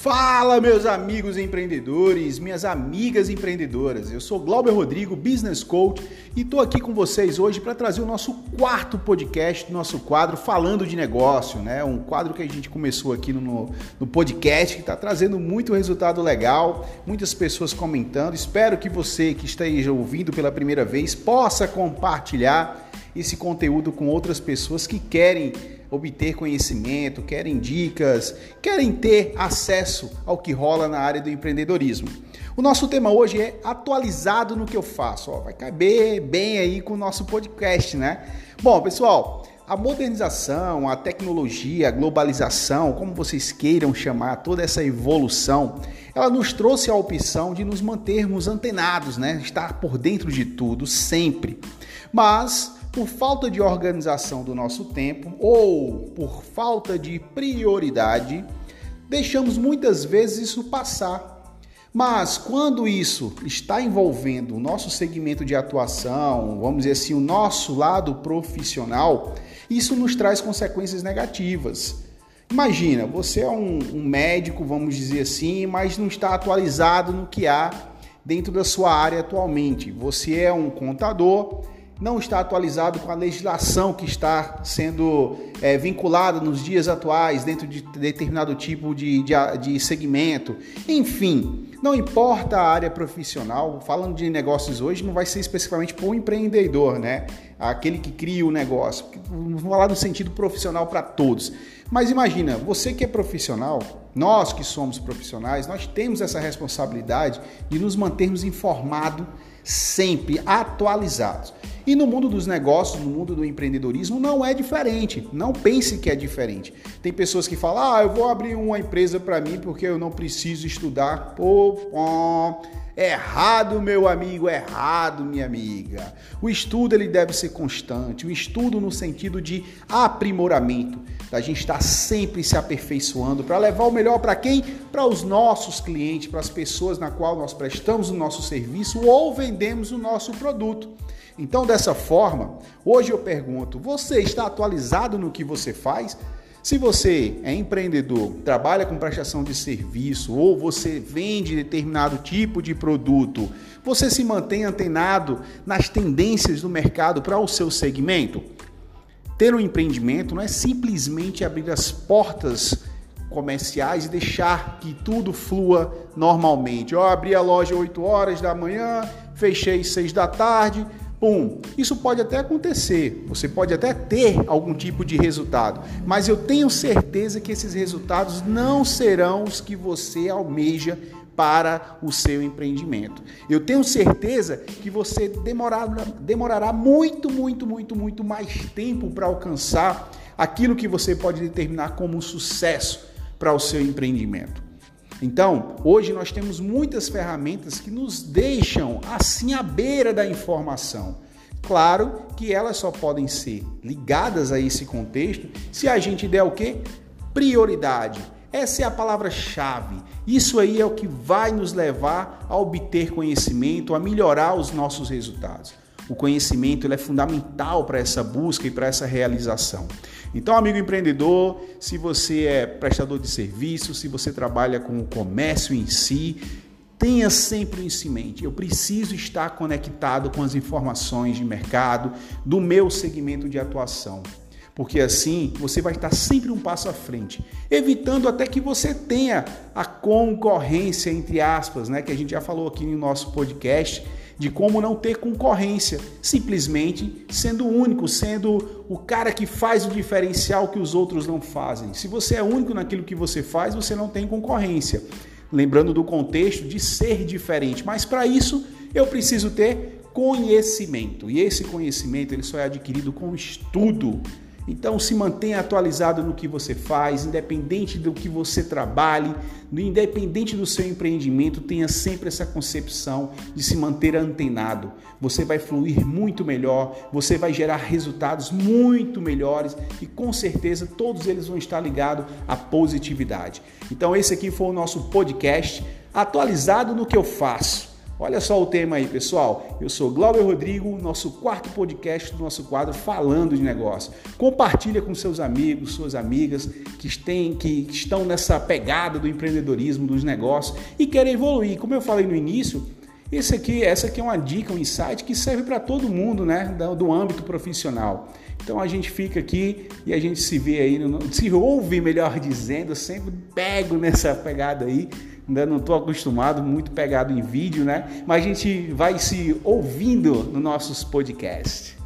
Fala, meus amigos empreendedores, minhas amigas empreendedoras. Eu sou Glauber Rodrigo, business coach, e estou aqui com vocês hoje para trazer o nosso quarto podcast, nosso quadro Falando de Negócio, né? Um quadro que a gente começou aqui no, no podcast que está trazendo muito resultado legal, muitas pessoas comentando. Espero que você que esteja ouvindo pela primeira vez possa compartilhar esse conteúdo com outras pessoas que querem obter conhecimento, querem dicas, querem ter acesso ao que rola na área do empreendedorismo. O nosso tema hoje é atualizado no que eu faço. Ó, vai caber bem aí com o nosso podcast, né? Bom, pessoal, a modernização, a tecnologia, a globalização, como vocês queiram chamar, toda essa evolução, ela nos trouxe a opção de nos mantermos antenados, né? Estar por dentro de tudo sempre. Mas por falta de organização do nosso tempo ou por falta de prioridade, deixamos muitas vezes isso passar. Mas quando isso está envolvendo o nosso segmento de atuação, vamos dizer assim, o nosso lado profissional, isso nos traz consequências negativas. Imagina, você é um, um médico, vamos dizer assim, mas não está atualizado no que há dentro da sua área atualmente. Você é um contador não está atualizado com a legislação que está sendo é, vinculada nos dias atuais dentro de determinado tipo de, de, de segmento. Enfim, não importa a área profissional, falando de negócios hoje, não vai ser especificamente para o empreendedor, né? Aquele que cria o negócio. Vamos falar no sentido profissional para todos. Mas imagina, você que é profissional, nós que somos profissionais, nós temos essa responsabilidade de nos mantermos informados sempre, atualizados. E no mundo dos negócios, no mundo do empreendedorismo, não é diferente. Não pense que é diferente. Tem pessoas que falam: ah, eu vou abrir uma empresa para mim porque eu não preciso estudar. Pô, pô. Errado, meu amigo, errado, minha amiga. O estudo ele deve ser constante, o estudo no sentido de aprimoramento, da gente estar sempre se aperfeiçoando para levar o melhor para quem? Para os nossos clientes, para as pessoas na qual nós prestamos o nosso serviço ou vendemos o nosso produto. Então, dessa forma, hoje eu pergunto: você está atualizado no que você faz? Se você é empreendedor, trabalha com prestação de serviço ou você vende determinado tipo de produto, você se mantém antenado nas tendências do mercado para o seu segmento? Ter um empreendimento não é simplesmente abrir as portas comerciais e deixar que tudo flua normalmente. Eu abri a loja 8 horas da manhã, fechei 6 da tarde, Pum, isso pode até acontecer, você pode até ter algum tipo de resultado, mas eu tenho certeza que esses resultados não serão os que você almeja para o seu empreendimento. Eu tenho certeza que você demorará, demorará muito, muito, muito, muito mais tempo para alcançar aquilo que você pode determinar como um sucesso para o seu empreendimento. Então, hoje nós temos muitas ferramentas que nos deixam assim à beira da informação. Claro que elas só podem ser ligadas a esse contexto se a gente der o quê? Prioridade. Essa é a palavra-chave. Isso aí é o que vai nos levar a obter conhecimento, a melhorar os nossos resultados. O conhecimento ele é fundamental para essa busca e para essa realização. Então, amigo empreendedor, se você é prestador de serviço, se você trabalha com o comércio em si, tenha sempre isso em mente. Eu preciso estar conectado com as informações de mercado do meu segmento de atuação porque assim você vai estar sempre um passo à frente, evitando até que você tenha a concorrência entre aspas, né, que a gente já falou aqui no nosso podcast, de como não ter concorrência, simplesmente sendo único, sendo o cara que faz o diferencial que os outros não fazem. Se você é único naquilo que você faz, você não tem concorrência. Lembrando do contexto de ser diferente, mas para isso eu preciso ter conhecimento. E esse conhecimento ele só é adquirido com estudo. Então se mantenha atualizado no que você faz, independente do que você trabalhe, independente do seu empreendimento, tenha sempre essa concepção de se manter antenado. Você vai fluir muito melhor, você vai gerar resultados muito melhores e com certeza todos eles vão estar ligados à positividade. Então esse aqui foi o nosso podcast atualizado no que eu faço Olha só o tema aí, pessoal. Eu sou Glauber Rodrigo, nosso quarto podcast do nosso quadro Falando de Negócio. Compartilha com seus amigos, suas amigas que, têm, que estão nessa pegada do empreendedorismo, dos negócios e querem evoluir. Como eu falei no início, esse aqui, essa aqui é uma dica, um insight que serve para todo mundo, né, do, âmbito profissional. Então a gente fica aqui e a gente se vê aí, se ouve, melhor dizendo, sempre pego nessa pegada aí ainda não estou acostumado, muito pegado em vídeo, né? Mas a gente vai se ouvindo nos nossos podcasts.